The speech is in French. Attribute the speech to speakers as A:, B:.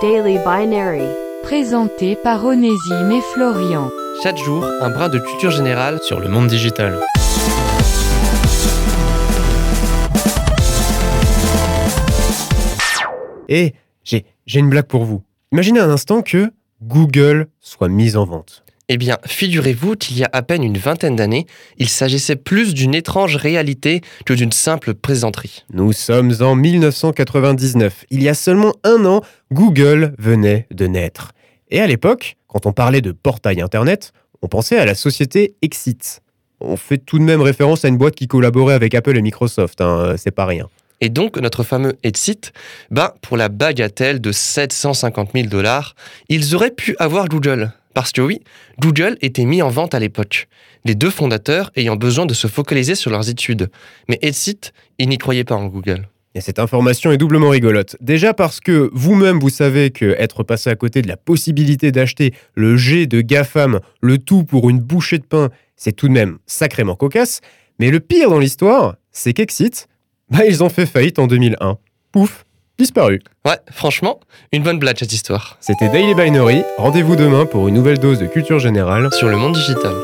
A: Daily Binary.
B: Présenté par Onésime et Florian.
C: Chaque jour, un brin de culture générale sur le monde digital.
D: Et j'ai, j'ai une blague pour vous. Imaginez un instant que Google soit mise en vente.
C: Eh bien, figurez-vous qu'il y a à peine une vingtaine d'années, il s'agissait plus d'une étrange réalité que d'une simple plaisanterie.
D: Nous sommes en 1999. Il y a seulement un an, Google venait de naître. Et à l'époque, quand on parlait de portail Internet, on pensait à la société Exit. On fait tout de même référence à une boîte qui collaborait avec Apple et Microsoft, hein, c'est pas rien.
C: Et donc, notre fameux Exit, bah, pour la bagatelle de 750 000 dollars, ils auraient pu avoir Google. Parce que oui, Google était mis en vente à l'époque, les deux fondateurs ayant besoin de se focaliser sur leurs études. Mais Exit, ils n'y croyaient pas en Google.
D: Et cette information est doublement rigolote. Déjà parce que vous-même, vous savez que être passé à côté de la possibilité d'acheter le G de GAFAM, le tout pour une bouchée de pain, c'est tout de même sacrément cocasse. Mais le pire dans l'histoire, c'est qu'Exit, bah, ils ont fait faillite en 2001. Pouf, disparu.
C: Ouais, franchement, une bonne blague cette histoire.
D: C'était Daily Binary. Rendez-vous demain pour une nouvelle dose de culture générale.
C: Sur le monde digital.